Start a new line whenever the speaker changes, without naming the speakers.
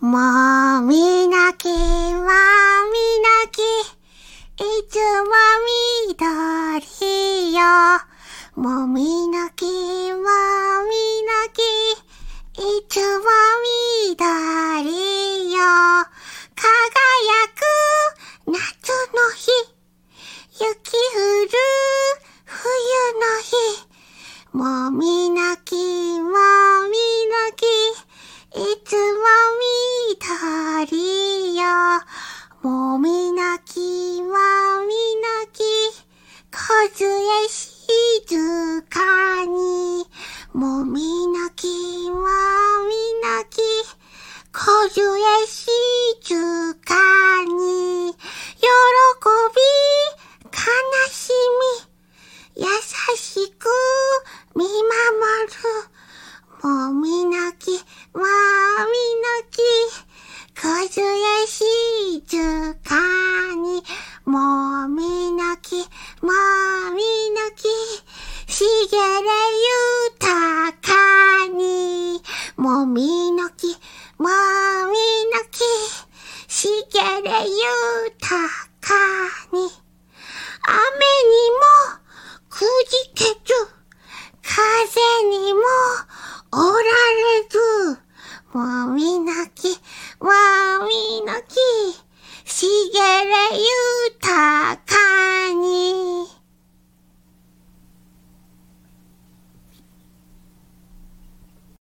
もみなきはみなき、いつも緑よ。もみなきはみなき、いつも緑よ。輝く夏の日、雪降る冬の日、もみなきもみなきもみなき、こずえしずかに。もみなきもみなき、こずえしずかに。げゆたかに、もみのき、もみのき、しげゆたかに、雨にもくじけず、風にもおられず、もみのき、もみのき、